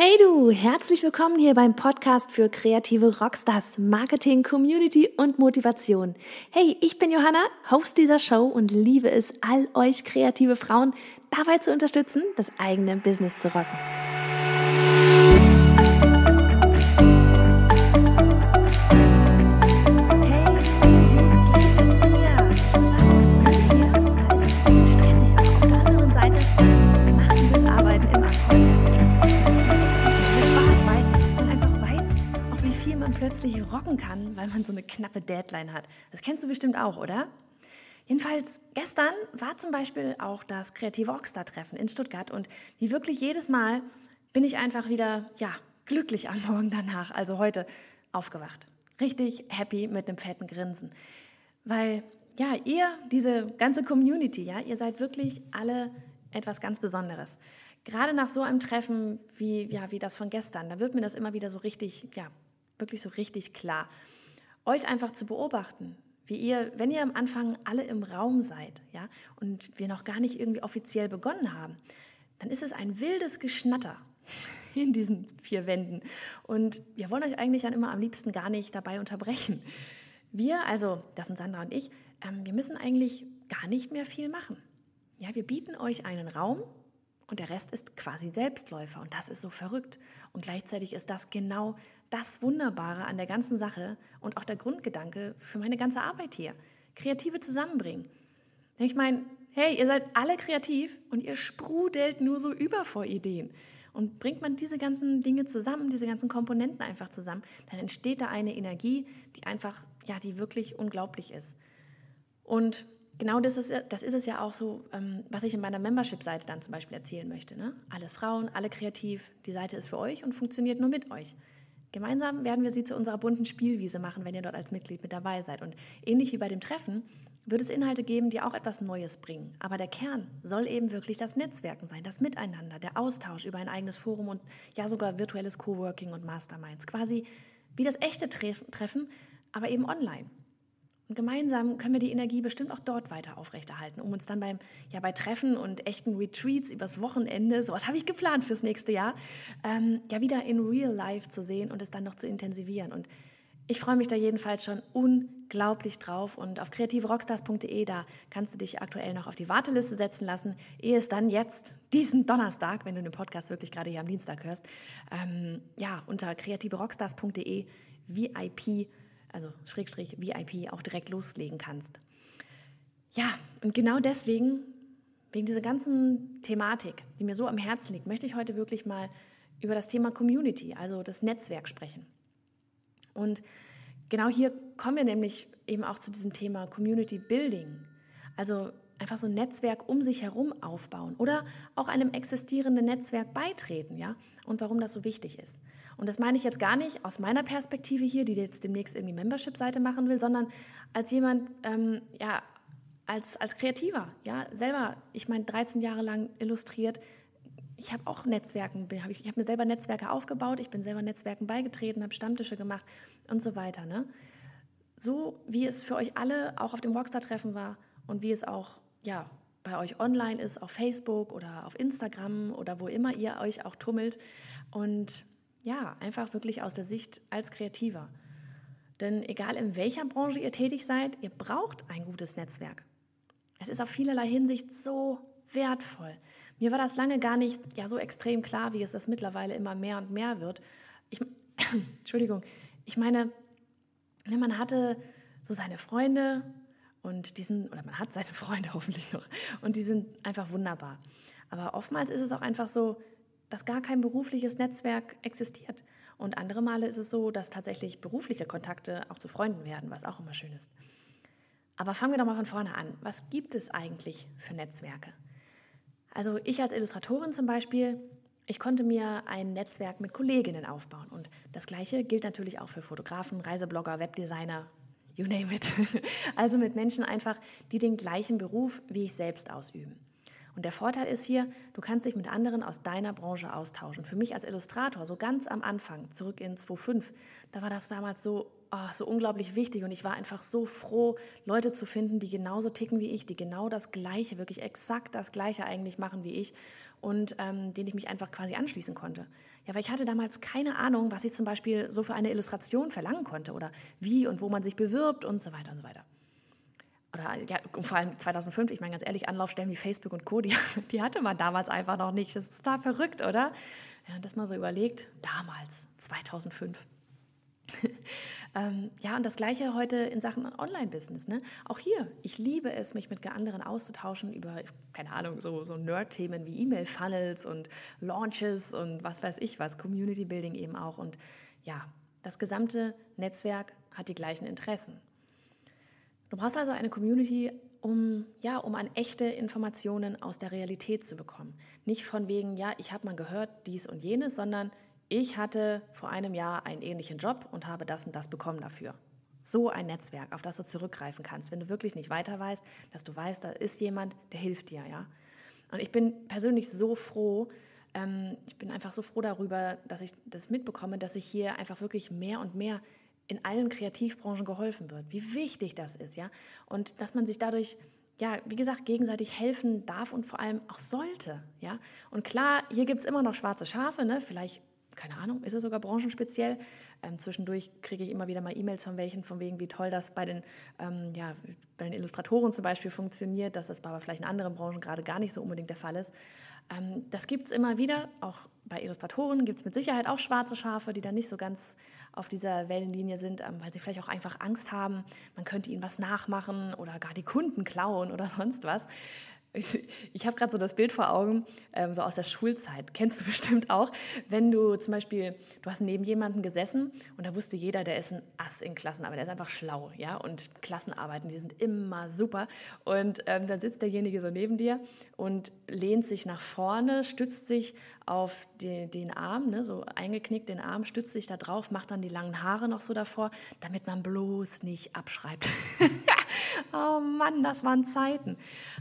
Hey du, herzlich willkommen hier beim Podcast für kreative Rockstars, Marketing, Community und Motivation. Hey, ich bin Johanna, Host dieser Show und liebe es, all euch kreative Frauen dabei zu unterstützen, das eigene Business zu rocken. Plötzlich rocken kann, weil man so eine knappe Deadline hat. Das kennst du bestimmt auch, oder? Jedenfalls, gestern war zum Beispiel auch das Kreative Rockstar-Treffen in Stuttgart und wie wirklich jedes Mal bin ich einfach wieder, ja, glücklich am Morgen danach, also heute, aufgewacht. Richtig happy mit einem fetten Grinsen. Weil, ja, ihr, diese ganze Community, ja, ihr seid wirklich alle etwas ganz Besonderes. Gerade nach so einem Treffen wie, ja, wie das von gestern, da wird mir das immer wieder so richtig, ja, wirklich so richtig klar. Euch einfach zu beobachten, wie ihr, wenn ihr am Anfang alle im Raum seid, ja, und wir noch gar nicht irgendwie offiziell begonnen haben, dann ist es ein wildes Geschnatter in diesen vier Wänden. Und wir wollen euch eigentlich dann immer am liebsten gar nicht dabei unterbrechen. Wir, also das sind Sandra und ich, ähm, wir müssen eigentlich gar nicht mehr viel machen. Ja, wir bieten euch einen Raum und der Rest ist quasi Selbstläufer und das ist so verrückt. Und gleichzeitig ist das genau das Wunderbare an der ganzen Sache und auch der Grundgedanke für meine ganze Arbeit hier. Kreative zusammenbringen. Ich meine, hey, ihr seid alle kreativ und ihr sprudelt nur so über vor Ideen. Und bringt man diese ganzen Dinge zusammen, diese ganzen Komponenten einfach zusammen, dann entsteht da eine Energie, die einfach, ja, die wirklich unglaublich ist. Und genau das ist, das ist es ja auch so, ähm, was ich in meiner Membership-Seite dann zum Beispiel erzählen möchte. Ne? Alles Frauen, alle kreativ, die Seite ist für euch und funktioniert nur mit euch. Gemeinsam werden wir sie zu unserer bunten Spielwiese machen, wenn ihr dort als Mitglied mit dabei seid. Und ähnlich wie bei dem Treffen wird es Inhalte geben, die auch etwas Neues bringen. Aber der Kern soll eben wirklich das Netzwerken sein, das Miteinander, der Austausch über ein eigenes Forum und ja sogar virtuelles Coworking und Masterminds. Quasi wie das echte Treffen, aber eben online. Und gemeinsam können wir die Energie bestimmt auch dort weiter aufrechterhalten, um uns dann beim, ja, bei Treffen und echten Retreats übers Wochenende, sowas habe ich geplant fürs nächste Jahr, ähm, ja wieder in real life zu sehen und es dann noch zu intensivieren. Und ich freue mich da jedenfalls schon unglaublich drauf. Und auf kreativerockstars.de, da kannst du dich aktuell noch auf die Warteliste setzen lassen, ehe es dann jetzt, diesen Donnerstag, wenn du den Podcast wirklich gerade hier am Dienstag hörst, ähm, ja, unter kreativerockstars.de VIP also Schrägstrich VIP, auch direkt loslegen kannst. Ja, und genau deswegen, wegen dieser ganzen Thematik, die mir so am Herzen liegt, möchte ich heute wirklich mal über das Thema Community, also das Netzwerk sprechen. Und genau hier kommen wir nämlich eben auch zu diesem Thema Community Building. Also einfach so ein Netzwerk um sich herum aufbauen oder auch einem existierenden Netzwerk beitreten, ja, und warum das so wichtig ist. Und das meine ich jetzt gar nicht aus meiner Perspektive hier, die jetzt demnächst irgendwie Membership-Seite machen will, sondern als jemand, ähm, ja, als, als Kreativer, ja, selber, ich meine, 13 Jahre lang illustriert, ich habe auch Netzwerken, hab ich, ich habe mir selber Netzwerke aufgebaut, ich bin selber Netzwerken beigetreten, habe Stammtische gemacht und so weiter. Ne? So wie es für euch alle auch auf dem Rockstar-Treffen war und wie es auch ja, bei euch online ist, auf Facebook oder auf Instagram oder wo immer ihr euch auch tummelt. Und ja, einfach wirklich aus der Sicht als Kreativer. Denn egal in welcher Branche ihr tätig seid, ihr braucht ein gutes Netzwerk. Es ist auf vielerlei Hinsicht so wertvoll. Mir war das lange gar nicht ja, so extrem klar, wie es das mittlerweile immer mehr und mehr wird. Ich, Entschuldigung, ich meine, man hatte so seine Freunde und die sind, oder man hat seine Freunde hoffentlich noch, und die sind einfach wunderbar. Aber oftmals ist es auch einfach so, dass gar kein berufliches Netzwerk existiert. Und andere Male ist es so, dass tatsächlich berufliche Kontakte auch zu Freunden werden, was auch immer schön ist. Aber fangen wir doch mal von vorne an. Was gibt es eigentlich für Netzwerke? Also ich als Illustratorin zum Beispiel, ich konnte mir ein Netzwerk mit Kolleginnen aufbauen. Und das Gleiche gilt natürlich auch für Fotografen, Reiseblogger, Webdesigner, you name it. Also mit Menschen einfach, die den gleichen Beruf wie ich selbst ausüben. Und der Vorteil ist hier, du kannst dich mit anderen aus deiner Branche austauschen. Für mich als Illustrator, so ganz am Anfang, zurück in 2005, da war das damals so oh, so unglaublich wichtig und ich war einfach so froh, Leute zu finden, die genauso ticken wie ich, die genau das Gleiche, wirklich exakt das Gleiche eigentlich machen wie ich und ähm, denen ich mich einfach quasi anschließen konnte. Ja, weil ich hatte damals keine Ahnung, was ich zum Beispiel so für eine Illustration verlangen konnte oder wie und wo man sich bewirbt und so weiter und so weiter. Oder ja, vor allem 2005, ich meine ganz ehrlich, Anlaufstellen wie Facebook und Co., die, die hatte man damals einfach noch nicht. Das ist total verrückt, oder? Ja, das mal so überlegt, damals, 2005. ähm, ja, und das Gleiche heute in Sachen Online-Business. Ne? Auch hier, ich liebe es, mich mit anderen auszutauschen über, keine Ahnung, so, so Nerd-Themen wie E-Mail-Funnels und Launches und was weiß ich was, Community-Building eben auch. Und ja, das gesamte Netzwerk hat die gleichen Interessen. Du brauchst also eine Community, um, ja, um an echte Informationen aus der Realität zu bekommen. Nicht von wegen, ja, ich habe mal gehört dies und jenes, sondern ich hatte vor einem Jahr einen ähnlichen Job und habe das und das bekommen dafür. So ein Netzwerk, auf das du zurückgreifen kannst, wenn du wirklich nicht weiter weißt, dass du weißt, da ist jemand, der hilft dir, ja. Und ich bin persönlich so froh, ähm, ich bin einfach so froh darüber, dass ich das mitbekomme, dass ich hier einfach wirklich mehr und mehr in allen Kreativbranchen geholfen wird. Wie wichtig das ist, ja. Und dass man sich dadurch ja, wie gesagt, gegenseitig helfen darf und vor allem auch sollte. Ja? Und klar, hier gibt es immer noch schwarze Schafe, ne? vielleicht keine Ahnung, ist es sogar branchenspeziell. Ähm, zwischendurch kriege ich immer wieder mal E-Mails von welchen, von wegen, wie toll das bei den, ähm, ja, bei den Illustratoren zum Beispiel funktioniert, dass das aber vielleicht in anderen Branchen gerade gar nicht so unbedingt der Fall ist. Ähm, das gibt es immer wieder, auch bei Illustratoren gibt es mit Sicherheit auch schwarze Schafe, die dann nicht so ganz auf dieser Wellenlinie sind, ähm, weil sie vielleicht auch einfach Angst haben, man könnte ihnen was nachmachen oder gar die Kunden klauen oder sonst was. Ich habe gerade so das Bild vor Augen, ähm, so aus der Schulzeit. Kennst du bestimmt auch, wenn du zum Beispiel, du hast neben jemandem gesessen und da wusste jeder, der ist ein Ass in Klassen, aber der ist einfach schlau, ja. Und Klassenarbeiten, die sind immer super. Und ähm, dann sitzt derjenige so neben dir und lehnt sich nach vorne, stützt sich auf die, den Arm, ne, so eingeknickt den Arm, stützt sich da drauf, macht dann die langen Haare noch so davor, damit man bloß nicht abschreibt. oh Mann, das waren Zeiten.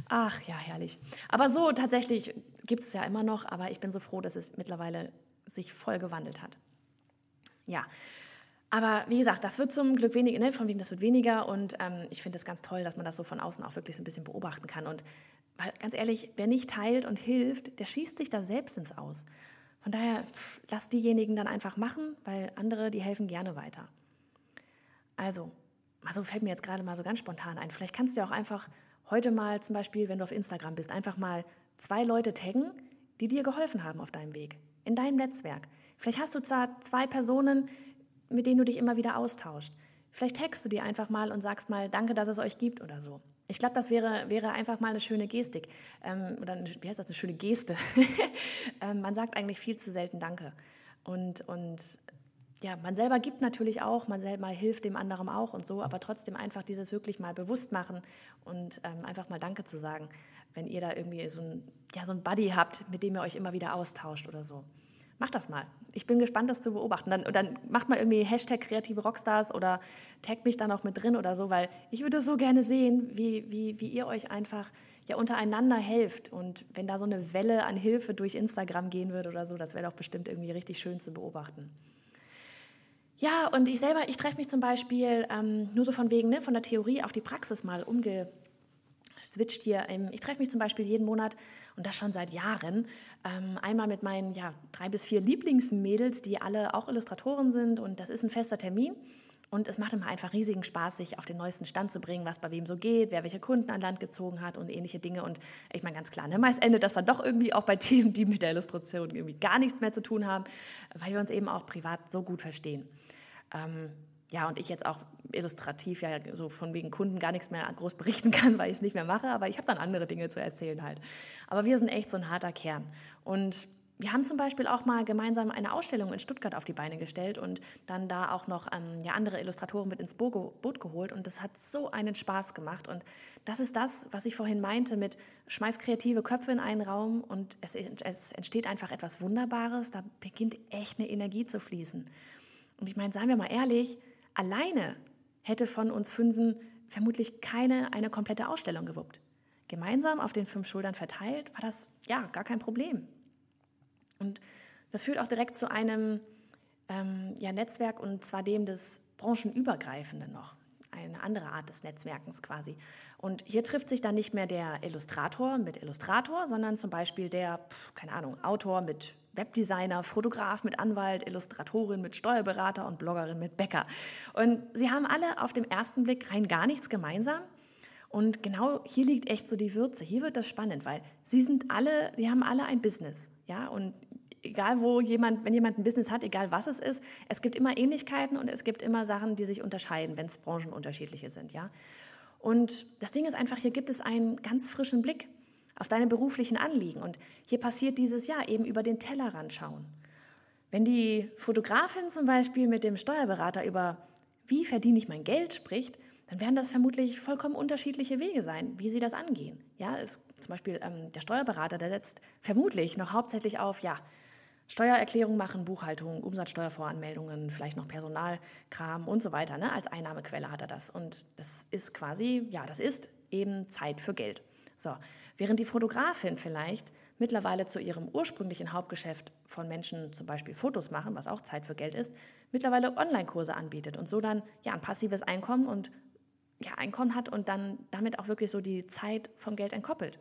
Ach ja, herrlich. Aber so tatsächlich gibt es ja immer noch, aber ich bin so froh, dass es mittlerweile sich voll gewandelt hat. Ja. Aber wie gesagt, das wird zum Glück weniger, ne, von wegen, das wird weniger und ähm, ich finde es ganz toll, dass man das so von außen auch wirklich so ein bisschen beobachten kann. Und weil, ganz ehrlich, wer nicht teilt und hilft, der schießt sich da selbst ins Aus. Von daher, pff, lass diejenigen dann einfach machen, weil andere, die helfen gerne weiter. Also, also fällt mir jetzt gerade mal so ganz spontan ein. Vielleicht kannst du ja auch einfach heute mal zum Beispiel, wenn du auf Instagram bist, einfach mal zwei Leute taggen, die dir geholfen haben auf deinem Weg, in deinem Netzwerk. Vielleicht hast du zwar zwei Personen, mit denen du dich immer wieder austauschst. Vielleicht taggst du die einfach mal und sagst mal, danke, dass es euch gibt oder so. Ich glaube, das wäre, wäre einfach mal eine schöne Gestik. Ähm, oder eine, wie heißt das, eine schöne Geste. ähm, man sagt eigentlich viel zu selten Danke. Und, und ja, man selber gibt natürlich auch, man selber hilft dem anderen auch und so, aber trotzdem einfach dieses wirklich mal bewusst machen und ähm, einfach mal Danke zu sagen, wenn ihr da irgendwie so ein, ja, so ein Buddy habt, mit dem ihr euch immer wieder austauscht oder so. Macht das mal. Ich bin gespannt, das zu beobachten. Dann, dann macht mal irgendwie Hashtag kreative Rockstars oder taggt mich dann auch mit drin oder so, weil ich würde so gerne sehen, wie, wie, wie ihr euch einfach ja untereinander helft. Und wenn da so eine Welle an Hilfe durch Instagram gehen würde oder so, das wäre doch bestimmt irgendwie richtig schön zu beobachten. Ja, und ich selber, ich treffe mich zum Beispiel ähm, nur so von wegen, ne, von der Theorie auf die Praxis mal umgeswitcht hier. Ähm, ich treffe mich zum Beispiel jeden Monat, und das schon seit Jahren, ähm, einmal mit meinen ja, drei bis vier Lieblingsmädels, die alle auch Illustratoren sind. Und das ist ein fester Termin. Und es macht immer einfach riesigen Spaß, sich auf den neuesten Stand zu bringen, was bei wem so geht, wer welche Kunden an Land gezogen hat und ähnliche Dinge. Und ich meine ganz klar, ne, meist endet das dann doch irgendwie auch bei Themen, die mit der Illustration irgendwie gar nichts mehr zu tun haben, weil wir uns eben auch privat so gut verstehen. Ähm, ja, und ich jetzt auch illustrativ ja so von wegen Kunden gar nichts mehr groß berichten kann, weil ich es nicht mehr mache, aber ich habe dann andere Dinge zu erzählen halt. Aber wir sind echt so ein harter Kern. Und wir haben zum Beispiel auch mal gemeinsam eine Ausstellung in Stuttgart auf die Beine gestellt und dann da auch noch ähm, ja, andere Illustratoren mit ins Boot geholt und das hat so einen Spaß gemacht und das ist das, was ich vorhin meinte mit schmeiß kreative Köpfe in einen Raum und es, es entsteht einfach etwas Wunderbares, da beginnt echt eine Energie zu fließen. Und ich meine, seien wir mal ehrlich, alleine hätte von uns Fünfen vermutlich keine eine komplette Ausstellung gewuppt. Gemeinsam auf den fünf Schultern verteilt war das ja gar kein Problem. Und das führt auch direkt zu einem ähm, ja, Netzwerk und zwar dem des branchenübergreifende noch eine andere Art des Netzwerkens quasi. Und hier trifft sich dann nicht mehr der Illustrator mit Illustrator, sondern zum Beispiel der, keine Ahnung, Autor mit Webdesigner, Fotograf mit Anwalt, Illustratorin mit Steuerberater und Bloggerin mit Bäcker. Und sie haben alle auf dem ersten Blick rein gar nichts gemeinsam. Und genau hier liegt echt so die Würze. Hier wird das spannend, weil sie sind alle, sie haben alle ein Business. Ja, und egal wo jemand, wenn jemand ein Business hat, egal was es ist, es gibt immer Ähnlichkeiten und es gibt immer Sachen, die sich unterscheiden, wenn es Branchen unterschiedliche sind, ja. Und das Ding ist einfach, hier gibt es einen ganz frischen Blick auf deine beruflichen Anliegen und hier passiert dieses Jahr eben über den Tellerrand schauen. Wenn die Fotografin zum Beispiel mit dem Steuerberater über wie verdiene ich mein Geld spricht, dann werden das vermutlich vollkommen unterschiedliche Wege sein, wie sie das angehen. Ja, ist zum Beispiel ähm, der Steuerberater, der setzt vermutlich noch hauptsächlich auf, ja, Steuererklärung machen, Buchhaltung, Umsatzsteuervoranmeldungen, vielleicht noch Personalkram und so weiter. Ne? Als Einnahmequelle hat er das. Und das ist quasi, ja, das ist eben Zeit für Geld. So, während die Fotografin vielleicht mittlerweile zu ihrem ursprünglichen Hauptgeschäft von Menschen zum Beispiel Fotos machen, was auch Zeit für Geld ist, mittlerweile Online-Kurse anbietet und so dann ja ein passives Einkommen und ja, Einkommen hat und dann damit auch wirklich so die Zeit vom Geld entkoppelt.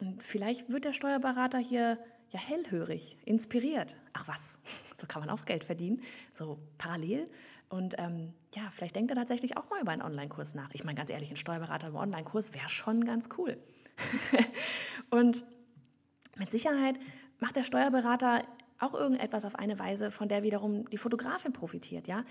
Und vielleicht wird der Steuerberater hier ja hellhörig, inspiriert. Ach was, so kann man auch Geld verdienen, so parallel. Und ähm, ja, vielleicht denkt er tatsächlich auch mal über einen Online-Kurs nach. Ich meine, ganz ehrlich, ein Steuerberater im Online-Kurs wäre schon ganz cool. und mit Sicherheit macht der Steuerberater auch irgendetwas auf eine Weise, von der wiederum die Fotografin profitiert, ja.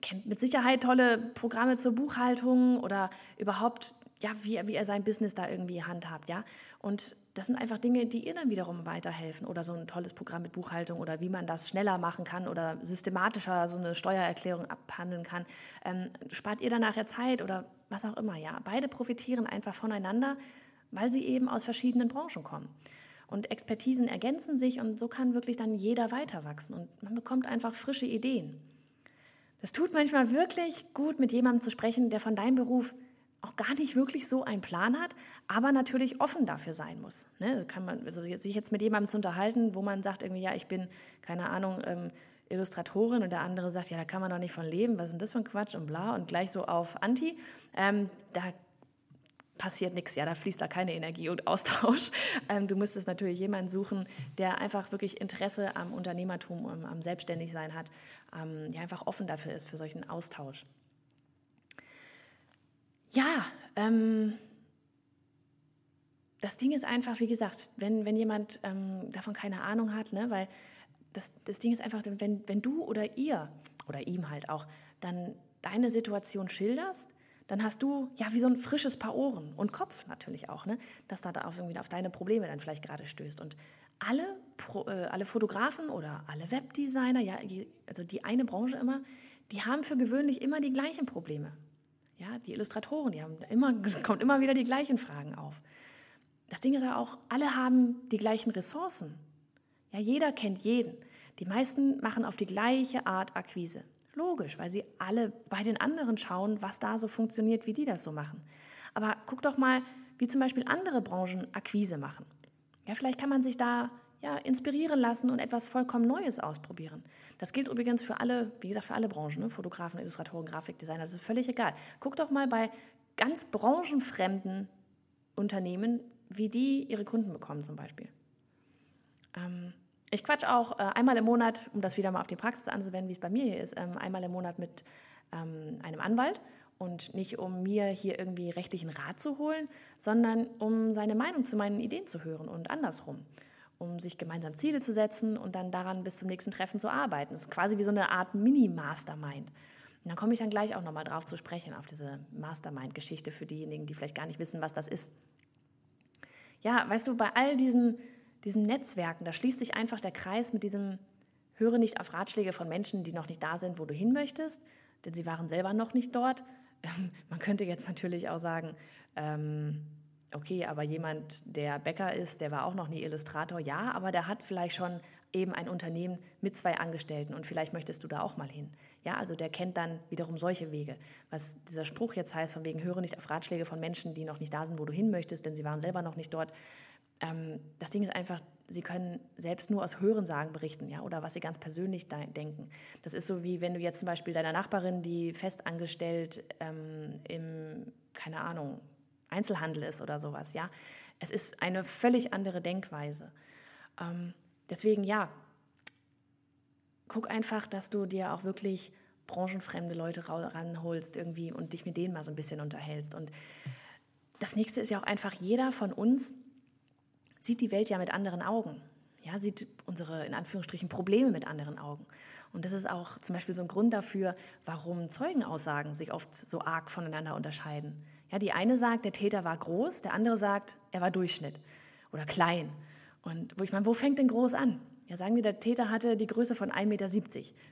Kennt mit Sicherheit tolle Programme zur Buchhaltung oder überhaupt, ja, wie, wie er sein Business da irgendwie handhabt, ja. Und das sind einfach Dinge, die ihr dann wiederum weiterhelfen oder so ein tolles Programm mit Buchhaltung oder wie man das schneller machen kann oder systematischer so eine Steuererklärung abhandeln kann. Ähm, spart ihr dann nachher Zeit oder was auch immer, ja. Beide profitieren einfach voneinander, weil sie eben aus verschiedenen Branchen kommen. Und Expertisen ergänzen sich und so kann wirklich dann jeder weiter wachsen und man bekommt einfach frische Ideen. Das tut manchmal wirklich gut, mit jemandem zu sprechen, der von deinem Beruf auch gar nicht wirklich so einen Plan hat, aber natürlich offen dafür sein muss. Ne? Kann man, also sich jetzt mit jemandem zu unterhalten, wo man sagt irgendwie, ja, ich bin, keine Ahnung, ähm, Illustratorin und der andere sagt, ja, da kann man doch nicht von leben, was ist denn das für ein Quatsch und bla und gleich so auf Anti, ähm, da passiert nichts, ja, da fließt da keine Energie und Austausch. Ähm, du müsstest natürlich jemanden suchen, der einfach wirklich Interesse am Unternehmertum, am, am Selbstständigsein hat, ähm, der einfach offen dafür ist, für solchen Austausch. Ja, ähm, das Ding ist einfach, wie gesagt, wenn, wenn jemand ähm, davon keine Ahnung hat, ne, weil das, das Ding ist einfach, wenn, wenn du oder ihr oder ihm halt auch dann deine Situation schilderst, dann hast du ja wie so ein frisches Paar Ohren und Kopf natürlich auch, ne, dass da auf, irgendwie auf deine Probleme dann vielleicht gerade stößt. Und alle, Pro, äh, alle Fotografen oder alle Webdesigner, ja, also die eine Branche immer, die haben für gewöhnlich immer die gleichen Probleme. Ja, die Illustratoren, die haben immer, kommt immer wieder die gleichen Fragen auf. Das Ding ist ja auch, alle haben die gleichen Ressourcen. Ja, jeder kennt jeden. Die meisten machen auf die gleiche Art Akquise. Logisch, weil sie alle bei den anderen schauen, was da so funktioniert, wie die das so machen. Aber guck doch mal, wie zum Beispiel andere Branchen Akquise machen. Ja, vielleicht kann man sich da ja, inspirieren lassen und etwas vollkommen Neues ausprobieren. Das gilt übrigens für alle, wie gesagt, für alle Branchen, ne? Fotografen, Illustratoren, Grafikdesigner, das ist völlig egal. Guck doch mal bei ganz branchenfremden Unternehmen, wie die ihre Kunden bekommen zum Beispiel. Ähm, ich quatsch auch äh, einmal im Monat, um das wieder mal auf die Praxis anzuwenden, wie es bei mir hier ist, ähm, einmal im Monat mit ähm, einem Anwalt und nicht um mir hier irgendwie rechtlichen Rat zu holen, sondern um seine Meinung zu meinen Ideen zu hören und andersrum um sich gemeinsam Ziele zu setzen und dann daran bis zum nächsten Treffen zu arbeiten. Das ist quasi wie so eine Art Mini-Mastermind. Und da komme ich dann gleich auch nochmal drauf zu sprechen, auf diese Mastermind-Geschichte für diejenigen, die vielleicht gar nicht wissen, was das ist. Ja, weißt du, bei all diesen, diesen Netzwerken, da schließt sich einfach der Kreis mit diesem Höre nicht auf Ratschläge von Menschen, die noch nicht da sind, wo du hin möchtest, denn sie waren selber noch nicht dort. Man könnte jetzt natürlich auch sagen, ähm, okay, aber jemand, der Bäcker ist, der war auch noch nie Illustrator, ja, aber der hat vielleicht schon eben ein Unternehmen mit zwei Angestellten und vielleicht möchtest du da auch mal hin. Ja, also der kennt dann wiederum solche Wege. Was dieser Spruch jetzt heißt, von wegen höre nicht auf Ratschläge von Menschen, die noch nicht da sind, wo du hin möchtest, denn sie waren selber noch nicht dort. Ähm, das Ding ist einfach, sie können selbst nur aus Hörensagen berichten, ja, oder was sie ganz persönlich denken. Das ist so wie wenn du jetzt zum Beispiel deiner Nachbarin, die festangestellt ähm, im, keine Ahnung, Einzelhandel ist oder sowas, ja. Es ist eine völlig andere Denkweise. Ähm, deswegen ja, guck einfach, dass du dir auch wirklich branchenfremde Leute ranholst irgendwie und dich mit denen mal so ein bisschen unterhältst. Und das nächste ist ja auch einfach, jeder von uns sieht die Welt ja mit anderen Augen. Ja, sieht unsere, in Anführungsstrichen, Probleme mit anderen Augen. Und das ist auch zum Beispiel so ein Grund dafür, warum Zeugenaussagen sich oft so arg voneinander unterscheiden. Ja, die eine sagt, der Täter war groß, der andere sagt, er war Durchschnitt oder klein. Und wo ich meine, wo fängt denn groß an? Ja, sagen wir, der Täter hatte die Größe von 1,70 Meter.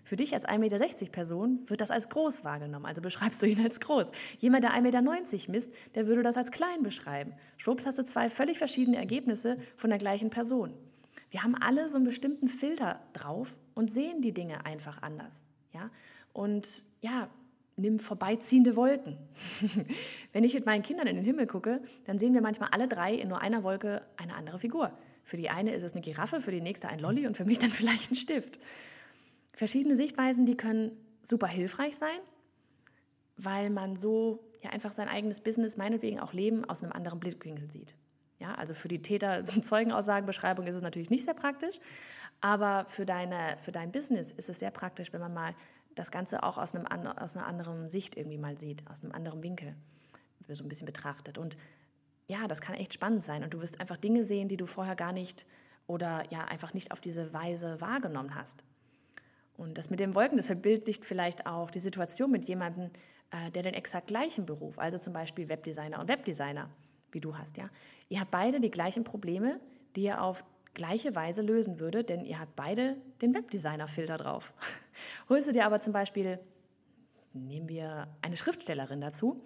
Für dich als 1,60 Meter Person wird das als groß wahrgenommen, also beschreibst du ihn als groß. Jemand, der 1,90 Meter misst, der würde das als klein beschreiben. Schwupps hast du zwei völlig verschiedene Ergebnisse von der gleichen Person. Wir haben alle so einen bestimmten Filter drauf und sehen die Dinge einfach anders. Ja? Und ja, nimm vorbeiziehende Wolken. Wenn ich mit meinen Kindern in den Himmel gucke, dann sehen wir manchmal alle drei in nur einer Wolke eine andere Figur. Für die eine ist es eine Giraffe, für die nächste ein Lolly und für mich dann vielleicht ein Stift. Verschiedene Sichtweisen, die können super hilfreich sein, weil man so ja einfach sein eigenes Business, meinetwegen auch Leben, aus einem anderen Blickwinkel sieht. Ja, also für die Täter-Zeugenaussagenbeschreibung ist es natürlich nicht sehr praktisch, aber für, deine, für dein Business ist es sehr praktisch, wenn man mal das Ganze auch aus, einem, aus einer anderen Sicht irgendwie mal sieht, aus einem anderen Winkel so ein bisschen betrachtet. Und ja, das kann echt spannend sein und du wirst einfach Dinge sehen, die du vorher gar nicht oder ja einfach nicht auf diese Weise wahrgenommen hast. Und das mit den Wolken, das verbildlicht vielleicht auch die Situation mit jemandem, äh, der den exakt gleichen Beruf, also zum Beispiel Webdesigner und Webdesigner, wie du hast, ja. Ihr habt beide die gleichen Probleme, die ihr auf gleiche Weise lösen würdet, denn ihr habt beide den Webdesigner-Filter drauf. Holst du dir aber zum Beispiel, nehmen wir eine Schriftstellerin dazu,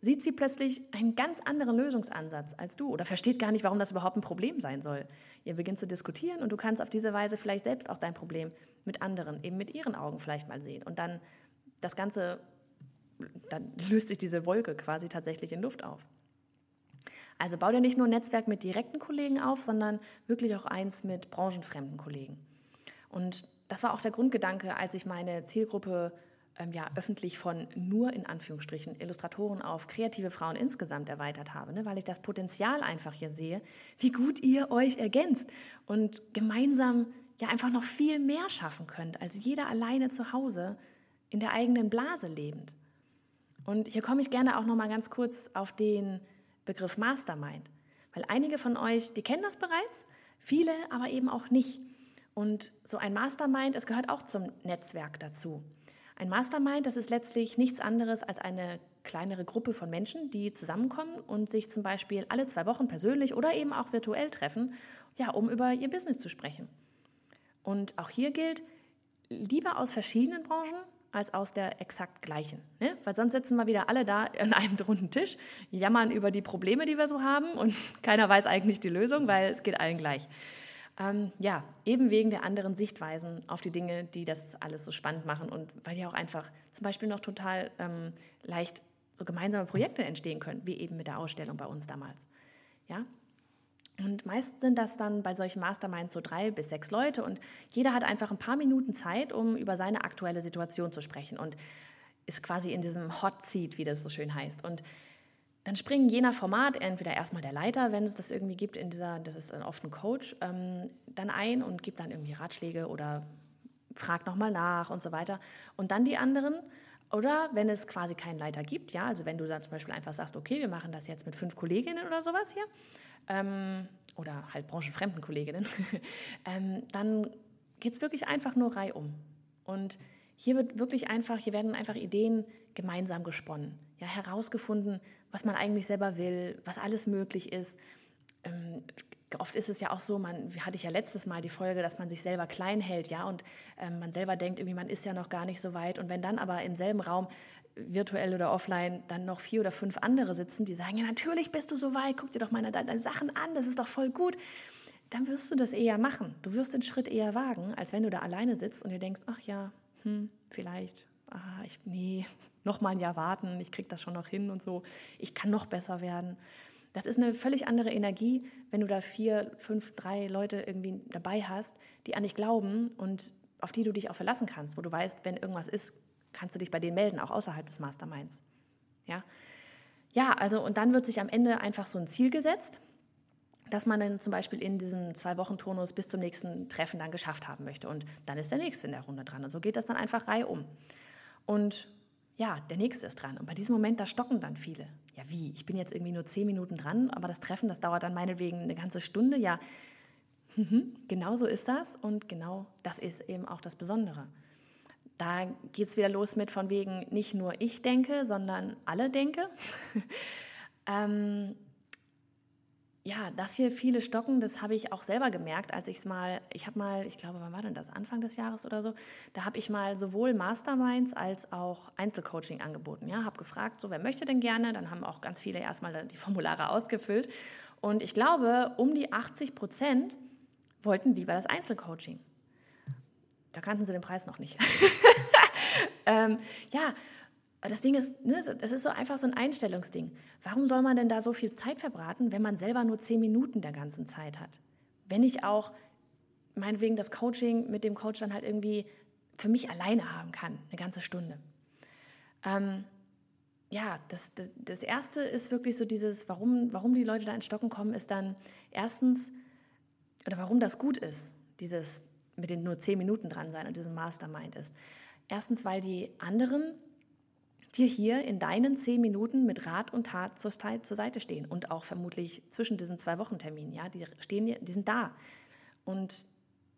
sieht sie plötzlich einen ganz anderen Lösungsansatz als du oder versteht gar nicht, warum das überhaupt ein Problem sein soll. Ihr beginnt zu diskutieren und du kannst auf diese Weise vielleicht selbst auch dein Problem mit anderen, eben mit ihren Augen vielleicht mal sehen. Und dann das Ganze, dann löst sich diese Wolke quasi tatsächlich in Luft auf. Also bau dir nicht nur ein Netzwerk mit direkten Kollegen auf, sondern wirklich auch eins mit branchenfremden Kollegen. Und das war auch der Grundgedanke, als ich meine Zielgruppe ähm, ja, öffentlich von nur in Anführungsstrichen Illustratoren auf kreative Frauen insgesamt erweitert habe, ne? weil ich das Potenzial einfach hier sehe, wie gut ihr euch ergänzt und gemeinsam ja einfach noch viel mehr schaffen könnt, als jeder alleine zu Hause in der eigenen Blase lebend. Und hier komme ich gerne auch noch mal ganz kurz auf den Begriff Mastermind, weil einige von euch, die kennen das bereits, viele aber eben auch nicht. Und so ein Mastermind, es gehört auch zum Netzwerk dazu. Ein Mastermind, das ist letztlich nichts anderes als eine kleinere Gruppe von Menschen, die zusammenkommen und sich zum Beispiel alle zwei Wochen persönlich oder eben auch virtuell treffen, ja, um über ihr Business zu sprechen. Und auch hier gilt, lieber aus verschiedenen Branchen als aus der exakt gleichen. Ne? Weil sonst sitzen wir wieder alle da an einem runden Tisch, jammern über die Probleme, die wir so haben und keiner weiß eigentlich die Lösung, weil es geht allen gleich. Ähm, ja, eben wegen der anderen Sichtweisen auf die Dinge, die das alles so spannend machen und weil ja auch einfach zum Beispiel noch total ähm, leicht so gemeinsame Projekte entstehen können, wie eben mit der Ausstellung bei uns damals. Ja, und meist sind das dann bei solchen Masterminds so drei bis sechs Leute und jeder hat einfach ein paar Minuten Zeit, um über seine aktuelle Situation zu sprechen und ist quasi in diesem Hot Seat, wie das so schön heißt. Und dann springen je nach Format entweder erstmal der Leiter, wenn es das irgendwie gibt, in dieser, das ist oft ein Coach, ähm, dann ein und gibt dann irgendwie Ratschläge oder fragt nochmal nach und so weiter. Und dann die anderen. Oder wenn es quasi keinen Leiter gibt, ja, also wenn du dann zum Beispiel einfach sagst, okay, wir machen das jetzt mit fünf Kolleginnen oder sowas hier, ähm, oder halt branchenfremden Kolleginnen, ähm, dann geht es wirklich einfach nur reihum. Und hier wird wirklich einfach, hier werden einfach Ideen gemeinsam gesponnen, ja, herausgefunden, was man eigentlich selber will, was alles möglich ist. Ähm, oft ist es ja auch so, man hatte ich ja letztes Mal die Folge, dass man sich selber klein hält, ja, und ähm, man selber denkt, irgendwie man ist ja noch gar nicht so weit. Und wenn dann aber im selben Raum virtuell oder offline dann noch vier oder fünf andere sitzen, die sagen, ja, natürlich bist du so weit, guck dir doch meine deine Sachen an, das ist doch voll gut, dann wirst du das eher machen. Du wirst den Schritt eher wagen, als wenn du da alleine sitzt und dir denkst, ach ja, hm, vielleicht, ah, ich, nee, noch mal ein Jahr warten, ich kriege das schon noch hin und so, ich kann noch besser werden. Das ist eine völlig andere Energie, wenn du da vier, fünf, drei Leute irgendwie dabei hast, die an dich glauben und auf die du dich auch verlassen kannst, wo du weißt, wenn irgendwas ist, kannst du dich bei denen melden, auch außerhalb des Masterminds. Ja, ja also und dann wird sich am Ende einfach so ein Ziel gesetzt, dass man dann zum Beispiel in diesem Zwei-Wochen-Turnus bis zum nächsten Treffen dann geschafft haben möchte. Und dann ist der Nächste in der Runde dran. Und so geht das dann einfach Reihe um. Und ja, der Nächste ist dran. Und bei diesem Moment, da stocken dann viele. Ja, wie? Ich bin jetzt irgendwie nur zehn Minuten dran, aber das Treffen, das dauert dann meinetwegen eine ganze Stunde. Ja, mhm, genau so ist das. Und genau das ist eben auch das Besondere. Da geht es wieder los mit von wegen nicht nur ich denke, sondern alle denke. ähm, ja, dass hier viele stocken, das habe ich auch selber gemerkt, als ich es mal, ich habe mal, ich glaube, wann war denn das? Anfang des Jahres oder so, da habe ich mal sowohl Masterminds als auch Einzelcoaching angeboten. Ja, habe gefragt, so wer möchte denn gerne? Dann haben auch ganz viele erstmal die Formulare ausgefüllt. Und ich glaube, um die 80 Prozent wollten lieber das Einzelcoaching. Da kannten sie den Preis noch nicht. ähm, ja, das Ding ist, ne, das ist so einfach so ein Einstellungsding. Warum soll man denn da so viel Zeit verbraten, wenn man selber nur zehn Minuten der ganzen Zeit hat? Wenn ich auch meinetwegen das Coaching mit dem Coach dann halt irgendwie für mich alleine haben kann, eine ganze Stunde. Ähm, ja, das, das, das, Erste ist wirklich so dieses, warum, warum die Leute da ins Stocken kommen, ist dann erstens, oder warum das gut ist, dieses mit den nur zehn Minuten dran sein und diesem Mastermind ist. Erstens, weil die anderen dir hier in deinen zehn Minuten mit Rat und Tat zur, Seite stehen und auch vermutlich zwischen diesen zwei Wochenterminen. Ja, die stehen, die sind da. Und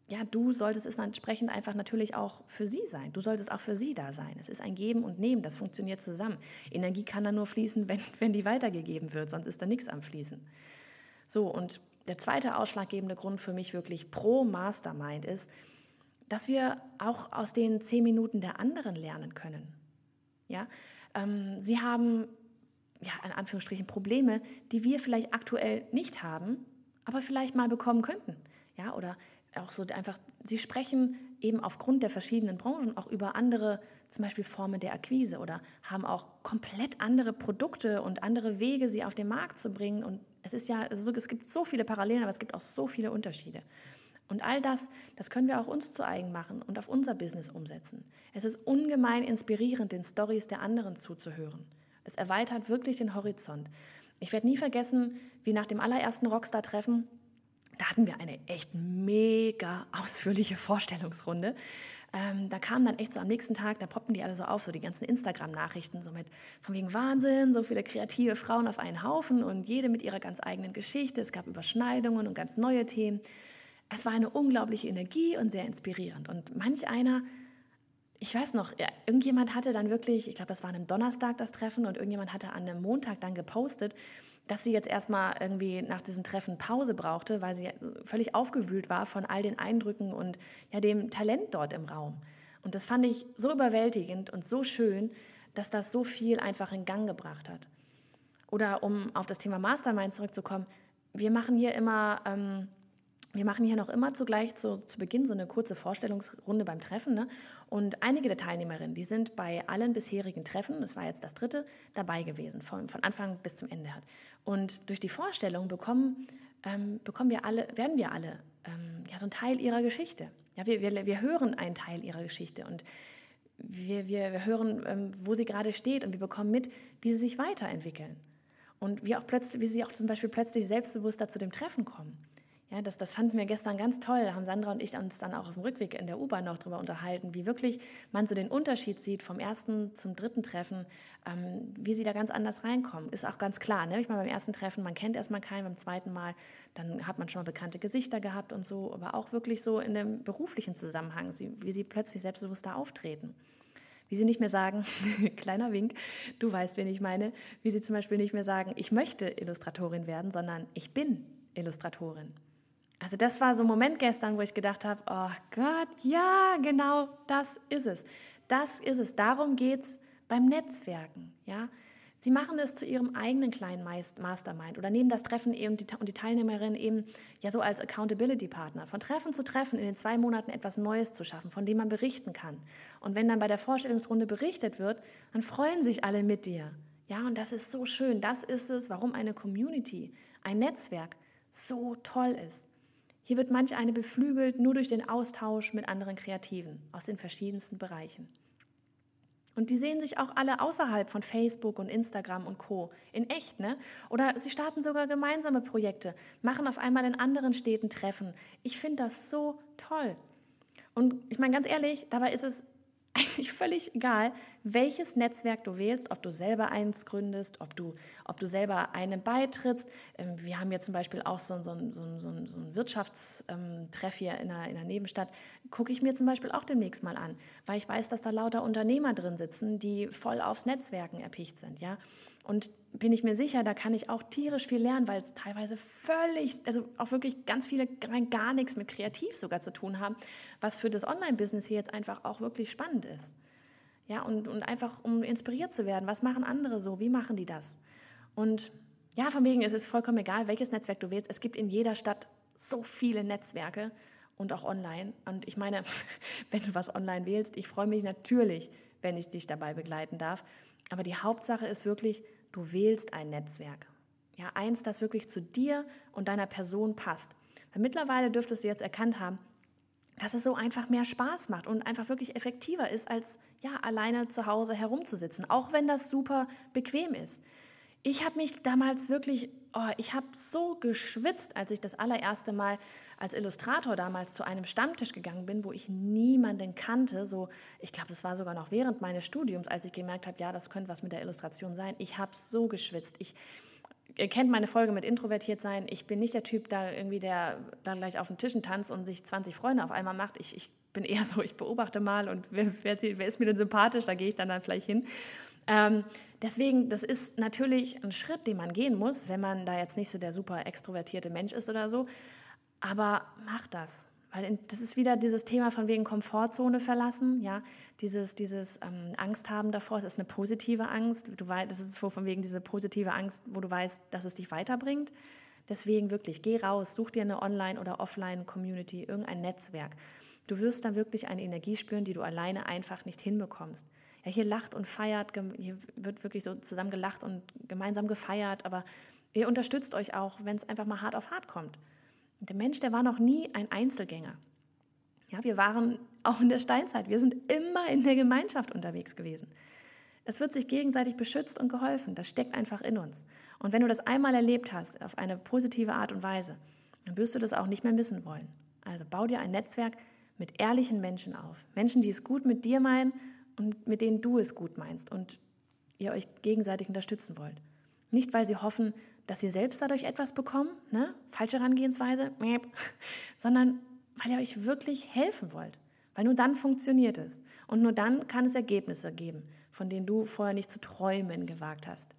ja, du solltest es entsprechend einfach natürlich auch für sie sein. Du solltest auch für sie da sein. Es ist ein Geben und Nehmen, das funktioniert zusammen. Energie kann dann nur fließen, wenn, wenn die weitergegeben wird, sonst ist da nichts am Fließen. So, und der zweite ausschlaggebende Grund für mich wirklich pro Mastermind ist, dass wir auch aus den zehn Minuten der anderen lernen können. Ja? Ähm, sie haben, ja, in Anführungsstrichen, Probleme, die wir vielleicht aktuell nicht haben, aber vielleicht mal bekommen könnten. Ja? Oder auch so einfach, sie sprechen eben aufgrund der verschiedenen Branchen auch über andere, zum Beispiel Formen der Akquise oder haben auch komplett andere Produkte und andere Wege, sie auf den Markt zu bringen. Und es ist ja, es gibt so viele Parallelen, aber es gibt auch so viele Unterschiede. Und all das, das können wir auch uns zu eigen machen und auf unser Business umsetzen. Es ist ungemein inspirierend, den Stories der anderen zuzuhören. Es erweitert wirklich den Horizont. Ich werde nie vergessen, wie nach dem allerersten Rockstar-Treffen, da hatten wir eine echt mega ausführliche Vorstellungsrunde. Ähm, da kamen dann echt so am nächsten Tag, da poppten die alle so auf, so die ganzen Instagram-Nachrichten, so mit von wegen Wahnsinn, so viele kreative Frauen auf einen Haufen und jede mit ihrer ganz eigenen Geschichte. Es gab Überschneidungen und ganz neue Themen. Es war eine unglaubliche Energie und sehr inspirierend. Und manch einer, ich weiß noch, irgendjemand hatte dann wirklich, ich glaube, das war an einem Donnerstag das Treffen und irgendjemand hatte an einem Montag dann gepostet, dass sie jetzt erstmal irgendwie nach diesem Treffen Pause brauchte, weil sie völlig aufgewühlt war von all den Eindrücken und ja, dem Talent dort im Raum. Und das fand ich so überwältigend und so schön, dass das so viel einfach in Gang gebracht hat. Oder um auf das Thema Mastermind zurückzukommen, wir machen hier immer ähm, wir machen hier noch immer zugleich zu, zu Beginn so eine kurze Vorstellungsrunde beim Treffen. Ne? Und einige der Teilnehmerinnen, die sind bei allen bisherigen Treffen, das war jetzt das dritte, dabei gewesen, von, von Anfang bis zum Ende hat. Und durch die Vorstellung bekommen, ähm, bekommen wir alle, werden wir alle ähm, ja, so ein Teil ihrer Geschichte. Ja, wir, wir, wir hören einen Teil ihrer Geschichte und wir, wir, wir hören, ähm, wo sie gerade steht und wir bekommen mit, wie sie sich weiterentwickeln. Und wie, auch plötzlich, wie sie auch zum Beispiel plötzlich selbstbewusster zu dem Treffen kommen. Ja, das, das fanden wir gestern ganz toll. Da haben Sandra und ich uns dann auch auf dem Rückweg in der U-Bahn noch darüber unterhalten, wie wirklich man so den Unterschied sieht vom ersten zum dritten Treffen, ähm, wie sie da ganz anders reinkommen. Ist auch ganz klar. Ne? Ich meine, beim ersten Treffen, man kennt erstmal keinen, beim zweiten Mal, dann hat man schon mal bekannte Gesichter gehabt und so, aber auch wirklich so in dem beruflichen Zusammenhang, wie sie plötzlich selbstbewusster auftreten wie sie nicht mehr sagen, kleiner Wink, du weißt, wen ich meine, wie sie zum Beispiel nicht mehr sagen, ich möchte Illustratorin werden, sondern ich bin Illustratorin. Also das war so ein Moment gestern, wo ich gedacht habe, oh Gott, ja, genau, das ist es. Das ist es. Darum geht es beim Netzwerken. Ja? Sie machen es zu ihrem eigenen kleinen Mastermind oder nehmen das Treffen eben und die Teilnehmerin eben ja so als Accountability-Partner. Von Treffen zu Treffen in den zwei Monaten etwas Neues zu schaffen, von dem man berichten kann. Und wenn dann bei der Vorstellungsrunde berichtet wird, dann freuen sich alle mit dir. Ja, und das ist so schön. Das ist es, warum eine Community, ein Netzwerk so toll ist. Hier wird manch eine beflügelt nur durch den Austausch mit anderen Kreativen aus den verschiedensten Bereichen. Und die sehen sich auch alle außerhalb von Facebook und Instagram und Co. in echt, ne? Oder sie starten sogar gemeinsame Projekte, machen auf einmal in anderen Städten Treffen. Ich finde das so toll. Und ich meine ganz ehrlich, dabei ist es eigentlich völlig egal, welches Netzwerk du wählst, ob du selber eins gründest, ob du, ob du selber einem beitrittst. Ähm, wir haben jetzt zum Beispiel auch so, so, so, so einen Wirtschaftstreff hier in einer, in einer Nebenstadt. Gucke ich mir zum Beispiel auch demnächst mal an, weil ich weiß, dass da lauter Unternehmer drin sitzen, die voll aufs Netzwerken erpicht sind. Ja? Und bin ich mir sicher, da kann ich auch tierisch viel lernen, weil es teilweise völlig, also auch wirklich ganz viele rein gar nichts mit Kreativ sogar zu tun haben, was für das Online-Business hier jetzt einfach auch wirklich spannend ist. Ja, und, und einfach um inspiriert zu werden, was machen andere so, wie machen die das? Und ja, von wegen, es ist vollkommen egal, welches Netzwerk du wählst. Es gibt in jeder Stadt so viele Netzwerke und auch online. Und ich meine, wenn du was online wählst, ich freue mich natürlich, wenn ich dich dabei begleiten darf. Aber die Hauptsache ist wirklich, du wählst ein Netzwerk. Ja, eins, das wirklich zu dir und deiner Person passt. Weil mittlerweile dürftest du jetzt erkannt haben, dass es so einfach mehr Spaß macht und einfach wirklich effektiver ist, als ja, alleine zu Hause herumzusitzen, auch wenn das super bequem ist. Ich habe mich damals wirklich, oh, ich habe so geschwitzt, als ich das allererste Mal als Illustrator damals zu einem Stammtisch gegangen bin, wo ich niemanden kannte. So, ich glaube, das war sogar noch während meines Studiums, als ich gemerkt habe, ja, das könnte was mit der Illustration sein. Ich habe so geschwitzt. Ich, ihr kennt meine Folge mit introvertiert sein. Ich bin nicht der Typ, da irgendwie der dann gleich auf den Tischen tanzt und sich 20 Freunde auf einmal macht. Ich, ich bin eher so, ich beobachte mal und wer, wer, wer ist mir denn sympathisch, da gehe ich dann, dann vielleicht hin. Ähm, deswegen, das ist natürlich ein Schritt, den man gehen muss, wenn man da jetzt nicht so der super extrovertierte Mensch ist oder so. Aber mach das. Weil das ist wieder dieses Thema von wegen Komfortzone verlassen, ja, dieses, dieses ähm, Angst haben davor, es ist eine positive Angst, du weißt, das ist von wegen diese positive Angst, wo du weißt, dass es dich weiterbringt. Deswegen wirklich, geh raus, such dir eine Online- oder Offline-Community, irgendein Netzwerk. Du wirst dann wirklich eine Energie spüren, die du alleine einfach nicht hinbekommst. Ja, hier lacht und feiert, hier wird wirklich so zusammen gelacht und gemeinsam gefeiert, aber ihr unterstützt euch auch, wenn es einfach mal hart auf hart kommt. Der Mensch, der war noch nie ein Einzelgänger. Ja, wir waren auch in der Steinzeit, wir sind immer in der Gemeinschaft unterwegs gewesen. Es wird sich gegenseitig beschützt und geholfen. Das steckt einfach in uns. Und wenn du das einmal erlebt hast, auf eine positive Art und Weise, dann wirst du das auch nicht mehr missen wollen. Also bau dir ein Netzwerk, mit ehrlichen Menschen auf. Menschen, die es gut mit dir meinen und mit denen du es gut meinst und ihr euch gegenseitig unterstützen wollt. Nicht, weil sie hoffen, dass ihr selbst dadurch etwas bekommt, ne? falsche Herangehensweise, sondern weil ihr euch wirklich helfen wollt. Weil nur dann funktioniert es. Und nur dann kann es Ergebnisse geben, von denen du vorher nicht zu träumen gewagt hast.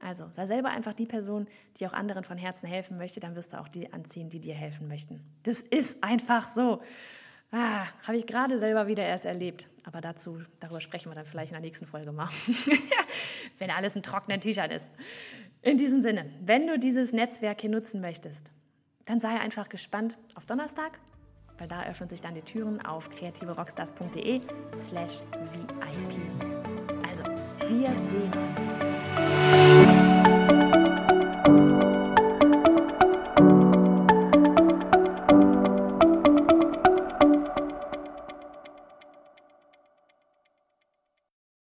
Also sei selber einfach die Person, die auch anderen von Herzen helfen möchte, dann wirst du auch die anziehen, die dir helfen möchten. Das ist einfach so. Ah, habe ich gerade selber wieder erst erlebt. Aber dazu, darüber sprechen wir dann vielleicht in der nächsten Folge mal. wenn alles in trockenen Tüchern ist. In diesem Sinne, wenn du dieses Netzwerk hier nutzen möchtest, dann sei einfach gespannt auf Donnerstag, weil da öffnen sich dann die Türen auf kreativerockstars.de slash VIP. Also, wir sehen uns.